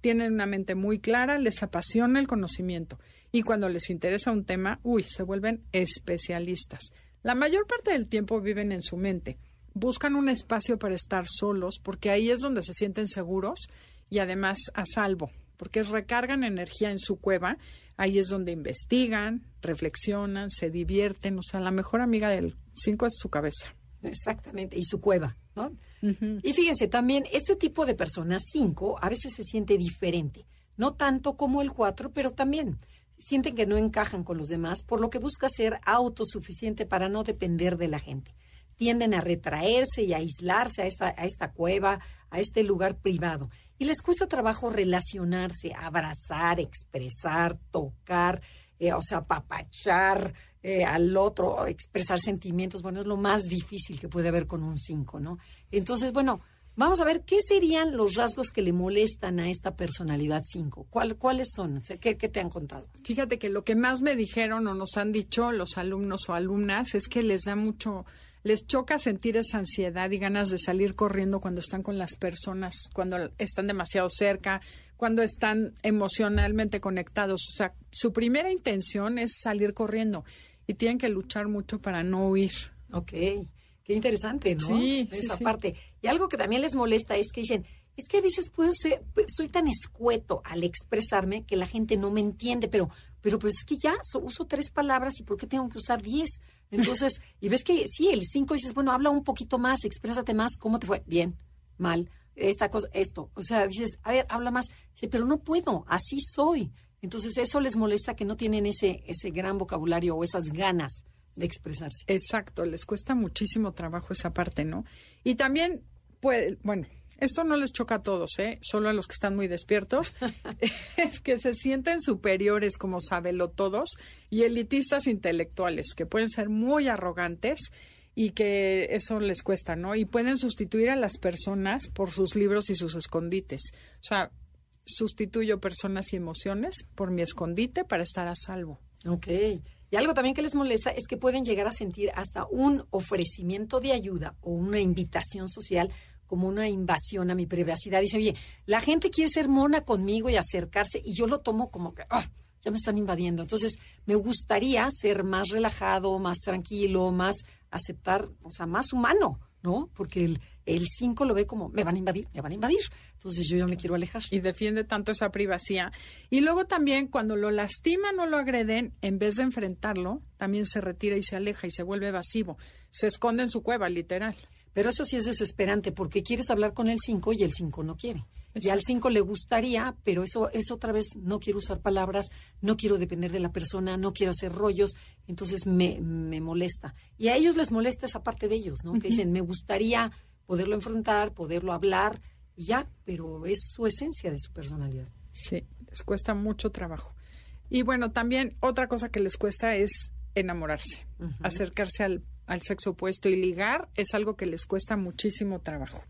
Tienen una mente muy clara, les apasiona el conocimiento. Y cuando les interesa un tema, uy, se vuelven especialistas la mayor parte del tiempo viven en su mente. Buscan un espacio para estar solos porque ahí es donde se sienten seguros y además a salvo, porque recargan energía en su cueva. Ahí es donde investigan, reflexionan, se divierten. O sea, la mejor amiga del 5 es su cabeza. Exactamente, y su cueva, ¿no? Y fíjense, también este tipo de personas 5 a veces se siente diferente, no tanto como el 4, pero también sienten que no encajan con los demás, por lo que busca ser autosuficiente para no depender de la gente. Tienden a retraerse y a aislarse a esta, a esta cueva, a este lugar privado. Y les cuesta trabajo relacionarse, abrazar, expresar, tocar, eh, o sea, papachar eh, al otro, expresar sentimientos. Bueno, es lo más difícil que puede haber con un cinco, ¿no? Entonces, bueno, Vamos a ver qué serían los rasgos que le molestan a esta personalidad 5. ¿Cuáles son? ¿qué, te han contado? Fíjate que lo que más me dijeron o nos han dicho los alumnos o alumnas es que les da mucho, les choca sentir esa ansiedad y ganas de salir corriendo cuando están con las personas, cuando están demasiado cerca, cuando están emocionalmente conectados. O sea, su primera intención es salir corriendo y tienen que luchar mucho para no huir. Ok. Qué interesante, ¿no? Sí, Esa sí, parte. Y algo que también les molesta es que dicen, es que a veces puedo ser, soy tan escueto al expresarme que la gente no me entiende, pero, pero pues es que ya uso tres palabras y ¿por qué tengo que usar diez? Entonces, y ves que sí, el cinco dices, bueno, habla un poquito más, exprésate más, ¿cómo te fue? Bien, mal, esta cosa, esto. O sea, dices, a ver, habla más. Pero no puedo, así soy. Entonces, eso les molesta que no tienen ese, ese gran vocabulario o esas ganas de expresarse. Exacto, les cuesta muchísimo trabajo esa parte, ¿no? Y también, puede, bueno, esto no les choca a todos, ¿eh? Solo a los que están muy despiertos. es que se sienten superiores como sabelo todos y elitistas intelectuales, que pueden ser muy arrogantes y que eso les cuesta, ¿no? Y pueden sustituir a las personas por sus libros y sus escondites. O sea, sustituyo personas y emociones por mi escondite para estar a salvo. Ok. Y algo también que les molesta es que pueden llegar a sentir hasta un ofrecimiento de ayuda o una invitación social como una invasión a mi privacidad. Dice, oye, la gente quiere ser mona conmigo y acercarse y yo lo tomo como que, ah, ya me están invadiendo. Entonces, me gustaría ser más relajado, más tranquilo, más aceptar, o sea, más humano. ¿no? Porque el, el 5 lo ve como, me van a invadir, me van a invadir. Entonces yo ya me quiero alejar. Y defiende tanto esa privacidad. Y luego también cuando lo lastiman o lo agreden, en vez de enfrentarlo, también se retira y se aleja y se vuelve evasivo. Se esconde en su cueva, literal. Pero eso sí es desesperante porque quieres hablar con el 5 y el 5 no quiere. Y al 5 le gustaría, pero eso es otra vez, no quiero usar palabras, no quiero depender de la persona, no quiero hacer rollos, entonces me, me molesta. Y a ellos les molesta esa parte de ellos, ¿no? Que dicen, me gustaría poderlo enfrentar, poderlo hablar, y ya, pero es su esencia de su personalidad. Sí, les cuesta mucho trabajo. Y bueno, también otra cosa que les cuesta es enamorarse, acercarse al, al sexo opuesto y ligar es algo que les cuesta muchísimo trabajo.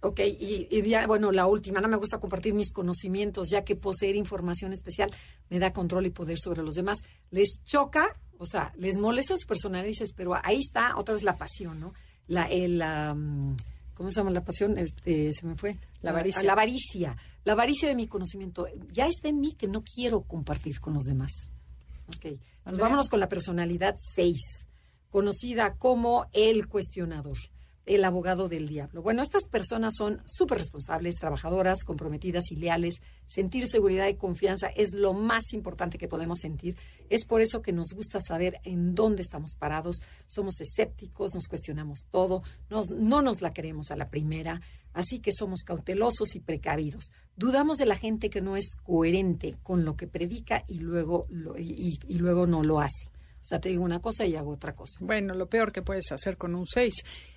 Ok, y, ya, bueno, la última, no me gusta compartir mis conocimientos, ya que poseer información especial me da control y poder sobre los demás. Les choca, o sea, les molesta su personalidad, dices, pero ahí está otra vez la pasión, ¿no? La, el, ¿cómo se llama la pasión? Este, se me fue. La avaricia. La avaricia. La avaricia de mi conocimiento. Ya está en mí que no quiero compartir con los demás. Ok, entonces vámonos con la personalidad 6, conocida como el cuestionador el abogado del diablo. Bueno, estas personas son súper responsables, trabajadoras, comprometidas y leales. Sentir seguridad y confianza es lo más importante que podemos sentir. Es por eso que nos gusta saber en dónde estamos parados. Somos escépticos, nos cuestionamos todo, no nos la queremos a la primera. Así que somos cautelosos y precavidos. Dudamos de la gente que no es coherente con lo que predica y luego, y luego no lo hace. O sea, te digo una cosa y hago otra cosa. Bueno, lo peor que puedes hacer con un 6.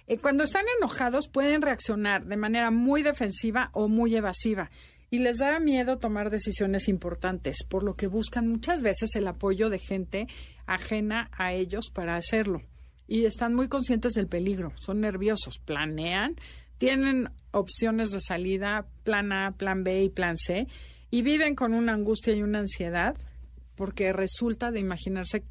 Eh, cuando están enojados pueden reaccionar de manera muy defensiva o muy evasiva y les da miedo tomar decisiones importantes, por lo que buscan muchas veces el apoyo de gente ajena a ellos para hacerlo. Y están muy conscientes del peligro, son nerviosos, planean, tienen opciones de salida, plan A, plan B y plan C, y viven con una angustia y una ansiedad porque resulta de imaginarse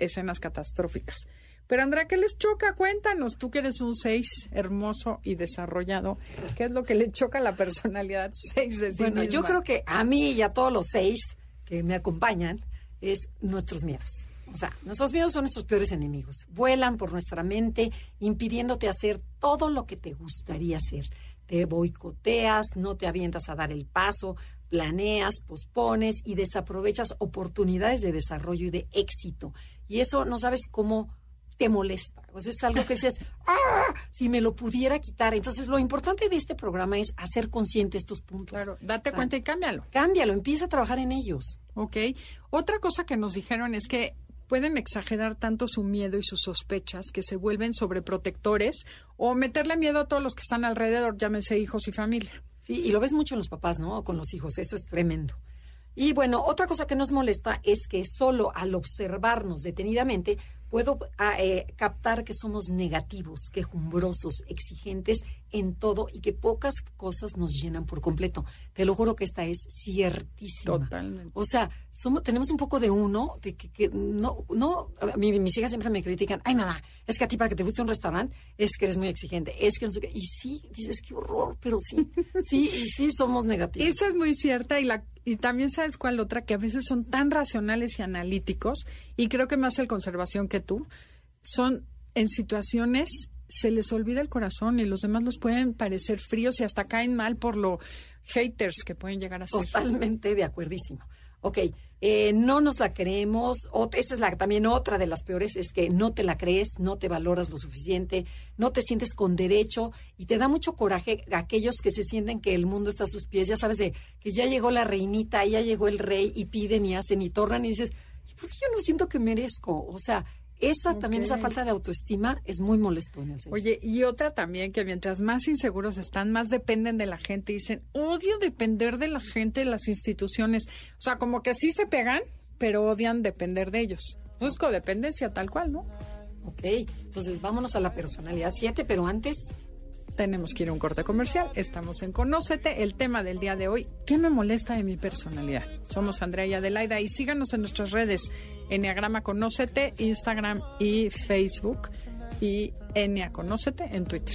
escenas catastróficas. Pero Andrea, ¿qué les choca? Cuéntanos, tú que eres un 6 hermoso y desarrollado, ¿qué es lo que le choca a la personalidad 6 de sí Bueno, yo creo que a mí y a todos los 6 que me acompañan es nuestros miedos. O sea, nuestros miedos son nuestros peores enemigos. Vuelan por nuestra mente, impidiéndote hacer todo lo que te gustaría hacer. Te boicoteas, no te avientas a dar el paso, planeas, pospones y desaprovechas oportunidades de desarrollo y de éxito. Y eso no sabes cómo te molesta. O sea, es algo que dices, ¡ah! Si me lo pudiera quitar. Entonces, lo importante de este programa es hacer consciente estos puntos. Claro, date cuenta y cámbialo. Cámbialo, empieza a trabajar en ellos. Ok. Otra cosa que nos dijeron es que pueden exagerar tanto su miedo y sus sospechas que se vuelven sobreprotectores o meterle miedo a todos los que están alrededor, llámense hijos y familia. Sí, y lo ves mucho en los papás, ¿no? Con los hijos, eso es tremendo. Y bueno, otra cosa que nos molesta es que solo al observarnos detenidamente puedo ah, eh, captar que somos negativos, quejumbrosos, exigentes en todo y que pocas cosas nos llenan por completo. Te lo juro que esta es ciertísima. Totalmente. O sea, somos, tenemos un poco de uno, de que, no, no, mis hijas siempre me critican, ay mamá, es que a ti para que te guste un restaurante es que eres muy exigente, es que no sé qué. Y sí, dices, qué horror, pero sí, sí, y sí somos negativos. Esa es muy cierta y la y también sabes cuál otra, que a veces son tan racionales y analíticos, y creo que más el conservación que tú, son en situaciones se les olvida el corazón y los demás los pueden parecer fríos y hasta caen mal por lo haters que pueden llegar a ser. Totalmente de acuerdísimo. Ok, eh, no nos la creemos. O, esa es la, también otra de las peores, es que no te la crees, no te valoras lo suficiente, no te sientes con derecho y te da mucho coraje aquellos que se sienten que el mundo está a sus pies. Ya sabes de que ya llegó la reinita, ya llegó el rey y piden y hacen y tornan y dices, ¿por qué yo no siento que merezco? O sea, esa también, esa falta de autoestima es muy molesto en el sexo. Oye, y otra también, que mientras más inseguros están, más dependen de la gente. Dicen, odio depender de la gente, de las instituciones. O sea, como que sí se pegan, pero odian depender de ellos. Entonces, codependencia tal cual, ¿no? Ok, entonces vámonos a la personalidad 7, pero antes tenemos que ir a un corte comercial. Estamos en Conócete. El tema del día de hoy, ¿qué me molesta de mi personalidad? Somos Andrea y Adelaida y síganos en nuestras redes Enneagrama Conócete, Instagram y Facebook y Ennea Conócete en Twitter.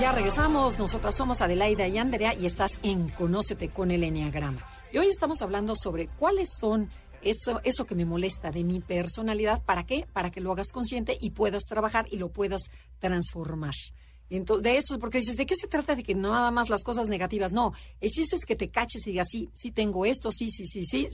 Ya regresamos, nosotras somos Adelaida y Andrea y estás en Conócete con el Enneagrama. Y hoy estamos hablando sobre cuáles son eso, eso que me molesta de mi personalidad. ¿Para qué? Para que lo hagas consciente y puedas trabajar y lo puedas transformar. Entonces, de eso, porque dices, ¿de qué se trata? De que nada más las cosas negativas. No, el chiste es que te caches y digas, sí, sí tengo esto, sí, sí, sí, sí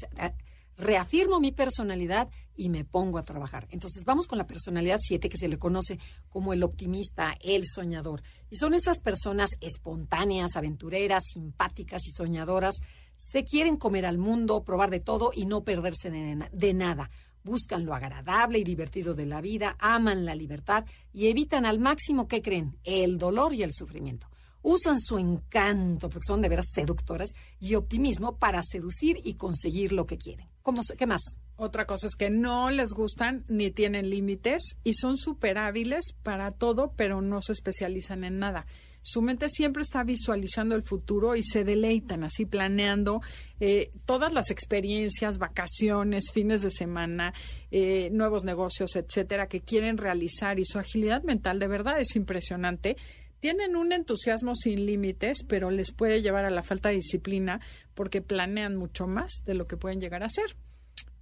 reafirmo mi personalidad y me pongo a trabajar. Entonces vamos con la personalidad 7 que se le conoce como el optimista, el soñador. Y son esas personas espontáneas, aventureras, simpáticas y soñadoras. Se quieren comer al mundo, probar de todo y no perderse de, nada. buscan lo agradable y divertido de la vida, aman la libertad y evitan al máximo, ¿qué creen? El dolor y el sufrimiento. Usan su encanto, porque son de veras seductoras, y optimismo para seducir y conseguir lo que quieren. ¿Cómo, ¿Qué más? Otra cosa es que no les gustan ni tienen límites y son súper hábiles para todo, pero no se especializan en nada. Su mente siempre está visualizando el futuro y se deleitan así planeando eh, todas las experiencias, vacaciones, fines de semana, eh, nuevos negocios, etcétera, que quieren realizar y su agilidad mental de verdad es impresionante. Tienen un entusiasmo sin límites, pero les puede llevar a la falta de disciplina porque planean mucho más de lo que pueden llegar a ser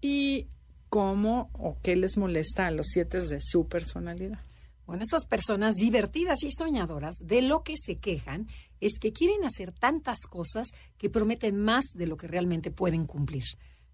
y cómo o qué les molesta a los siete de su personalidad. Bueno, estas personas divertidas y soñadoras de lo que se quejan es que quieren hacer tantas cosas que prometen más de lo que realmente pueden cumplir.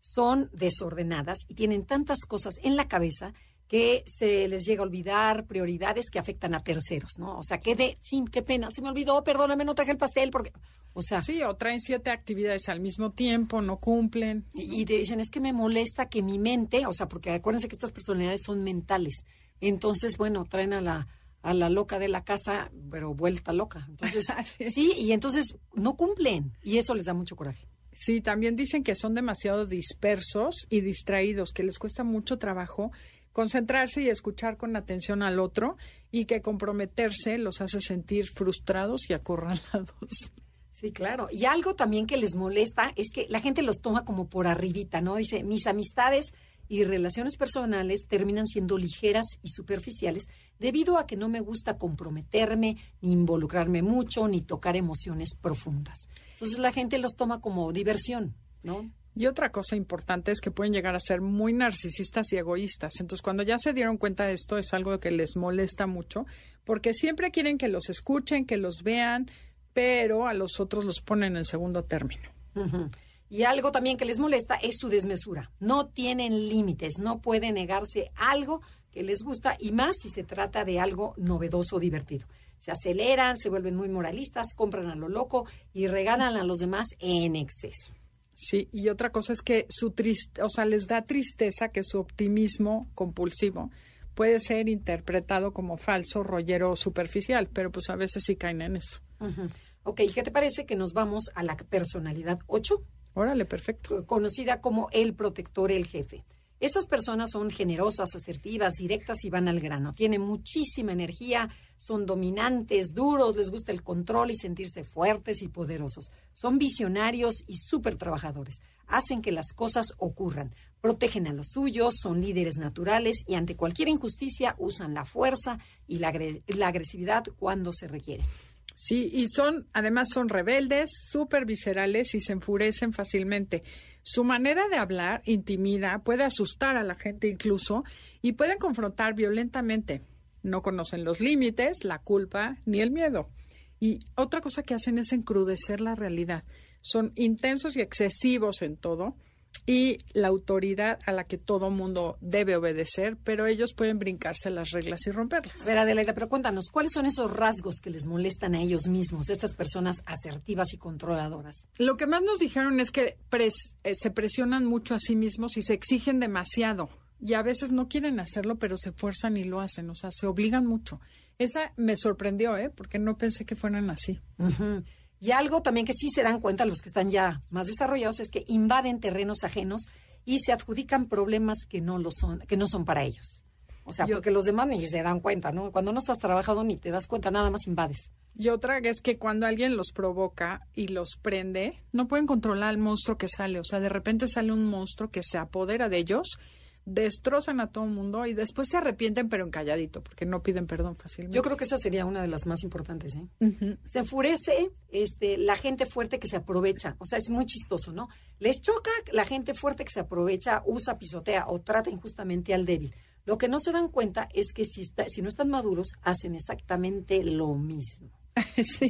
Son desordenadas y tienen tantas cosas en la cabeza que se les llega a olvidar prioridades que afectan a terceros, ¿no? O sea, que de, sin, qué pena, se me olvidó, perdóname, no traje el pastel porque, o sea... Sí, o traen siete actividades al mismo tiempo, no cumplen. Y, dicen, es que me molesta que mi mente, o sea, porque acuérdense que estas personalidades son mentales, entonces, bueno, traen a la, a la loca de la casa, pero vuelta loca. Entonces, sí, y entonces no cumplen, y eso les da mucho coraje. Sí, también dicen que son demasiado dispersos y distraídos, que les cuesta mucho trabajo concentrarse y escuchar con atención al otro y que comprometerse los hace sentir frustrados y acorralados. Sí, claro. Y algo también que les molesta es que la gente los toma como por arribita, ¿no? Dice, mis amistades y relaciones personales terminan siendo ligeras y superficiales debido a que no me gusta comprometerme, ni involucrarme mucho, ni tocar emociones profundas. Entonces la gente los toma como diversión, ¿no? Y otra cosa importante es que pueden llegar a ser muy narcisistas y egoístas. Entonces, cuando ya se dieron cuenta de esto, es algo que les molesta mucho, porque siempre quieren que los escuchen, que los vean, pero a los otros los ponen en segundo término. Y algo también que les molesta es su desmesura. No tienen límites, no pueden negarse algo que les gusta y más si se trata de algo novedoso o divertido. Se aceleran, se vuelven muy moralistas, compran a lo loco y regalan a los demás en exceso. Sí, y otra cosa es que su triste, o sea, les da tristeza que su optimismo compulsivo puede ser interpretado como falso, rollero o superficial, pero pues a veces sí caen en eso. Ok, ¿qué te parece que nos vamos a la personalidad 8? Órale, perfecto. Conocida como el protector, el jefe. Estas personas son generosas, asertivas, directas y van al grano. Tienen muchísima energía, son dominantes, duros, les gusta el control y sentirse fuertes y poderosos. Son visionarios y súper trabajadores. Hacen que las cosas ocurran. Protegen a los suyos, son líderes naturales y ante cualquier injusticia usan la fuerza y la, la agresividad cuando se requiere. Sí, y son, además son rebeldes, súper viscerales y se enfurecen fácilmente. Su manera de hablar intimida, puede asustar a la gente incluso y pueden confrontar violentamente. No conocen los límites, la culpa ni el miedo. Y otra cosa que hacen es encrudecer la realidad. Son intensos y excesivos en todo y la autoridad a la que todo mundo debe obedecer, pero ellos pueden brincarse las reglas y romperlas. A ver, Adelaida, pero cuéntanos, ¿cuáles son esos rasgos que les molestan a ellos mismos, estas personas asertivas y controladoras? Lo que más nos dijeron es que eh, se presionan mucho a sí mismos y se exigen demasiado. Y a veces no quieren hacerlo, pero se esfuerzan y lo hacen, o sea, se obligan mucho. Esa me sorprendió, ¿eh? Porque no pensé que fueran así. Y algo también que sí se dan cuenta los que están ya más desarrollados es que invaden terrenos ajenos y se adjudican problemas que no lo son, que no son para ellos. O sea, porque los demás ni se dan cuenta, ¿no? Cuando no estás trabajando ni te das cuenta, nada más invades. Y otra es que cuando alguien los provoca y los prende, no pueden controlar al monstruo que sale. O sea, de repente sale un monstruo que se apodera de ellos destrozan a todo el mundo y después se arrepienten, pero en calladito, porque no piden perdón fácilmente. Yo creo que esa sería una de las más importantes. ¿eh? Se enfurece este, la gente fuerte que se aprovecha. O sea, es muy chistoso, ¿no? Les choca la gente fuerte que se aprovecha, usa, pisotea o trata injustamente al débil. Lo que no se dan cuenta es que si, si no están maduros, hacen exactamente lo mismo. sí.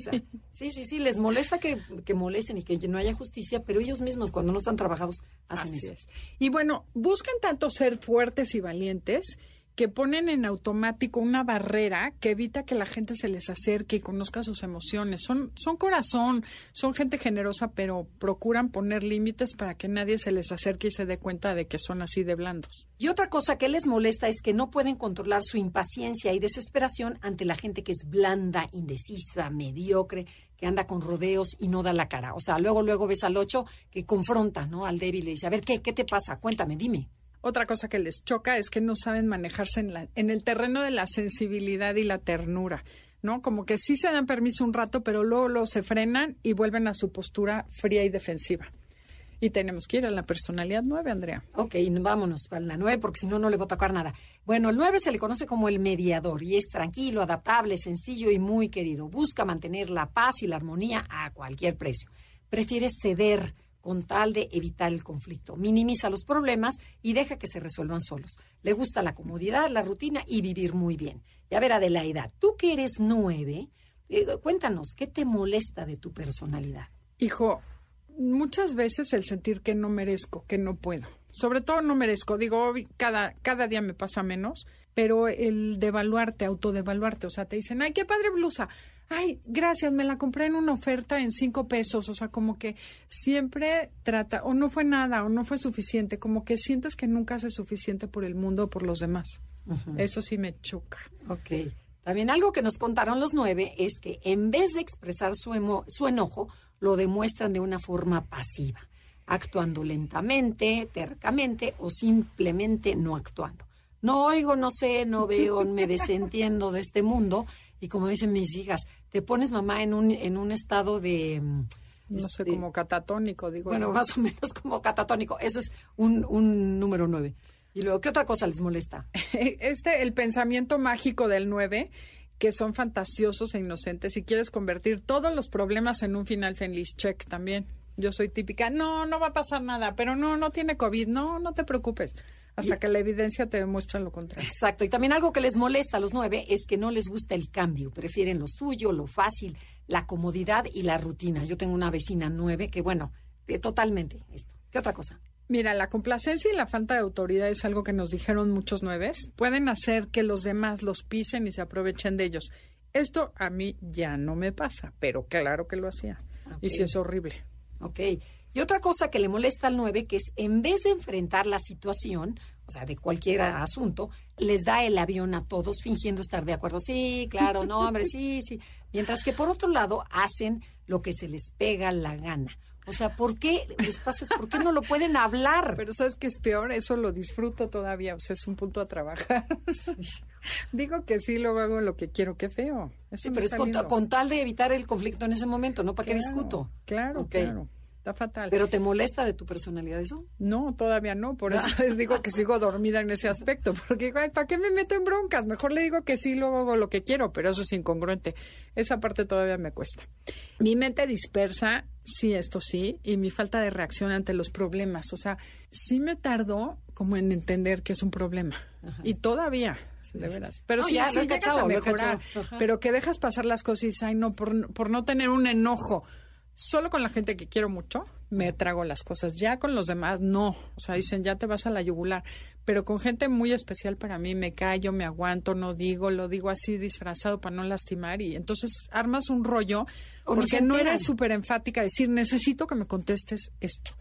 sí, sí, sí, les molesta que, molesten y que no haya justicia, pero ellos mismos cuando no están trabajados hacen eso. Y bueno, buscan tanto ser fuertes y valientes que ponen en automático una barrera que evita que la gente se les acerque y conozca sus emociones. Son, son corazón, son gente generosa, pero procuran poner límites para que nadie se les acerque y se dé cuenta de que son así de blandos. Y otra cosa que les molesta es que no pueden controlar su impaciencia y desesperación ante la gente que es blanda, indecisa, mediocre, que anda con rodeos y no da la cara. O sea, luego, luego ves al ocho que confronta, ¿no? Al débil y dice, a ver, ¿qué, qué te pasa? Cuéntame, dime. Otra cosa que les choca es que no saben manejarse en, la, en el terreno de la sensibilidad y la ternura, ¿no? Como que sí se dan permiso un rato, pero luego, se frenan y vuelven a su postura fría y defensiva. Y tenemos que ir a la personalidad nueve, Andrea. Ok, vámonos a la nueve, porque si no, no le va a tocar nada. Bueno, el nueve se le conoce como el mediador y es tranquilo, adaptable, sencillo y muy querido. Busca mantener la paz y la armonía a cualquier precio. Prefiere ceder con tal de evitar el conflicto. Minimiza los problemas y deja que se resuelvan solos. Le gusta la comodidad, la rutina y vivir muy bien. Y a ver, Adelaida, tú que eres nueve, eh, cuéntanos, ¿qué te molesta de tu personalidad? Hijo, muchas veces el sentir que no merezco, que no puedo. Sobre todo no merezco. Digo, cada, cada día me pasa menos, pero el devaluarte, autodevaluarte, o sea, te dicen, ay, qué padre blusa. Ay, gracias, me la compré en una oferta en cinco pesos. O sea, como que siempre trata, o no fue nada, o no fue suficiente, como que sientes que nunca haces suficiente por el mundo o por los demás. Eso sí me choca. Ok. También algo que nos contaron los nueve es que en vez de expresar su, su enojo, lo demuestran de una forma pasiva, actuando lentamente, tercamente o simplemente no actuando. No oigo, no sé, no veo, me desentiendo de este mundo. Y como dicen mis hijas, te pones mamá en un, en un estado de... Mm, no sé, este, como catatónico, digo. Bueno, más o menos como catatónico. Eso es un, un número nueve. Y luego, ¿qué otra cosa les molesta? Este, el pensamiento mágico del nueve que son fantasiosos e inocentes y quieres convertir todos los problemas en un final feliz. Check también. Yo soy típica, no, no va a pasar nada, pero no, no tiene COVID, no, no te preocupes. Hasta que la evidencia te demuestra lo contrario. Exacto. Y también algo que les molesta a los nueve es que no les gusta el cambio. Prefieren lo suyo, lo fácil, la comodidad y la rutina. Yo tengo una vecina nueve que, bueno, eh, totalmente esto. ¿Qué otra cosa? Mira, la complacencia y la falta de autoridad es algo que nos dijeron muchos nueves. Pueden hacer que los demás los pisen y se aprovechen de ellos. Esto a mí ya no me pasa, pero claro que lo hacía. Y sí es horrible. Ok. Y otra cosa que le molesta al nueve, que es en vez de enfrentar la situación, o sea, de cualquier asunto, les da el avión a todos fingiendo estar de acuerdo. Sí, claro, no, hombre, sí, sí. Mientras que por otro lado hacen lo que se les pega la gana. O sea, ¿por qué les pasa? ¿Por qué no lo pueden hablar? Pero ¿sabes qué es peor? Eso lo disfruto todavía. O sea, es un punto a trabajar. Digo que sí, luego hago lo que quiero. Qué feo. sí, pero es con, tal de evitar el conflicto en ese momento, ¿no? ¿Para qué discuto? Claro, claro. Está fatal. ¿Pero te molesta de tu personalidad eso? No, todavía no. Por eso les digo que sigo dormida en ese aspecto. Porque, ¿para qué me meto en broncas? Mejor le digo que sí, luego hago lo que quiero, pero eso es incongruente. Esa parte todavía me cuesta. Mi mente dispersa, sí, esto sí, y mi falta de reacción ante los problemas. O sea, sí me tardó como en entender que es un problema. Y todavía, de veras. Pero sí, ya, sí llegas a mejorar. Pero que dejas pasar las cosas y ay, no, por, por no tener un enojo solo con la gente que quiero mucho me trago las cosas. Ya con los demás no. O sea, dicen, ya te vas a la yugular. Pero con gente muy especial para mí me callo, me aguanto, no digo, lo digo así disfrazado para no lastimar. Y entonces armas un rollo porque no eres súper enfática. Decir, necesito que me contestes esto.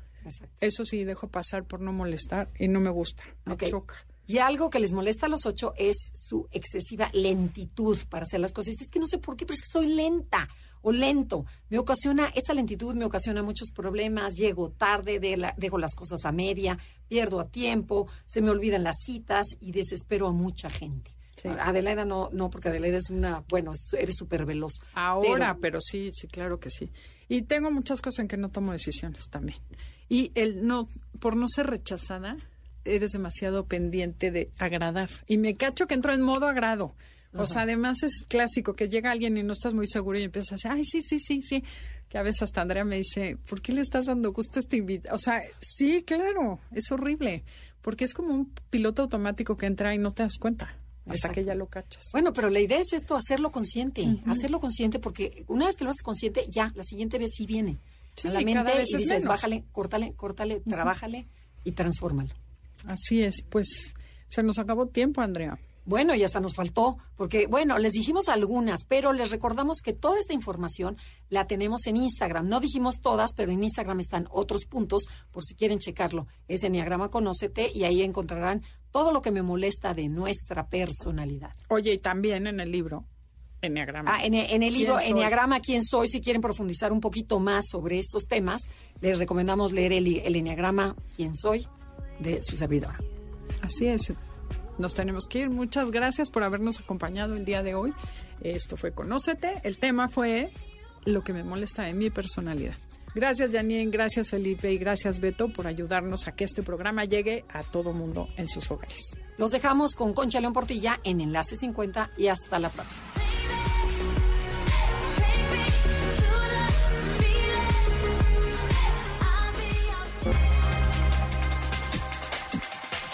Eso sí, dejo pasar por no molestar y no me gusta. Me choca. Y algo que les molesta a los ocho es su excesiva lentitud para hacer las cosas. Es que no sé por qué, pero es que soy lenta o lento. Me ocasiona, esta lentitud me ocasiona muchos problemas, llego tarde, dejo las cosas a media, pierdo a tiempo, se me olvidan las citas y desespero a mucha gente. Adelaida no, no, porque Adelaida es una, bueno, eres súper veloz. Ahora, pero, sí, sí, claro que sí. Y tengo muchas cosas en que no tomo decisiones también. Y el no, por no ser rechazada, eres demasiado pendiente de agradar. Y me cacho que entro en modo agrado. O sea, además es clásico que llega alguien y no estás muy seguro y empiezas a decir, ay, sí, sí, sí, sí. Que a veces hasta Andrea me dice, ¿por qué le estás dando gusto a este invitado? O sea, sí, claro, es horrible. Porque es como un piloto automático que entra y no te das cuenta. Hasta que ya lo cachas. Bueno, pero la idea es esto, hacerlo consciente. Hacerlo consciente porque una vez que lo haces consciente, ya, la siguiente vez sí viene. a la mente y dices, bájale, córtale, córtale, trabájale y transfórmalo. Así es, pues Se nos acabó tiempo, Andrea. Bueno, y hasta nos faltó, porque, bueno, les dijimos algunas, pero les recordamos que toda esta información la tenemos en Instagram. No dijimos todas, pero en Instagram están otros puntos, por si quieren checarlo. Es Enneagrama Conócete y ahí encontrarán todo lo que me molesta de nuestra personalidad. Oye, y también en el libro Enneagrama. Ah, en, en el libro Enneagrama, ¿Quién soy? Si quieren profundizar un poquito más sobre estos temas, les recomendamos leer el, el Enneagrama, ¿Quién soy? de su servidora. Así es nos tenemos que ir. Muchas gracias por habernos acompañado el día de hoy. Esto fue Conócete. El tema fue lo que me molesta de mi personalidad. Gracias, Janine, gracias, Felipe, y gracias, Beto, por ayudarnos a que este programa llegue a todo mundo en sus hogares. Los dejamos con Concha León Portilla en Enlace 50 y hasta la próxima.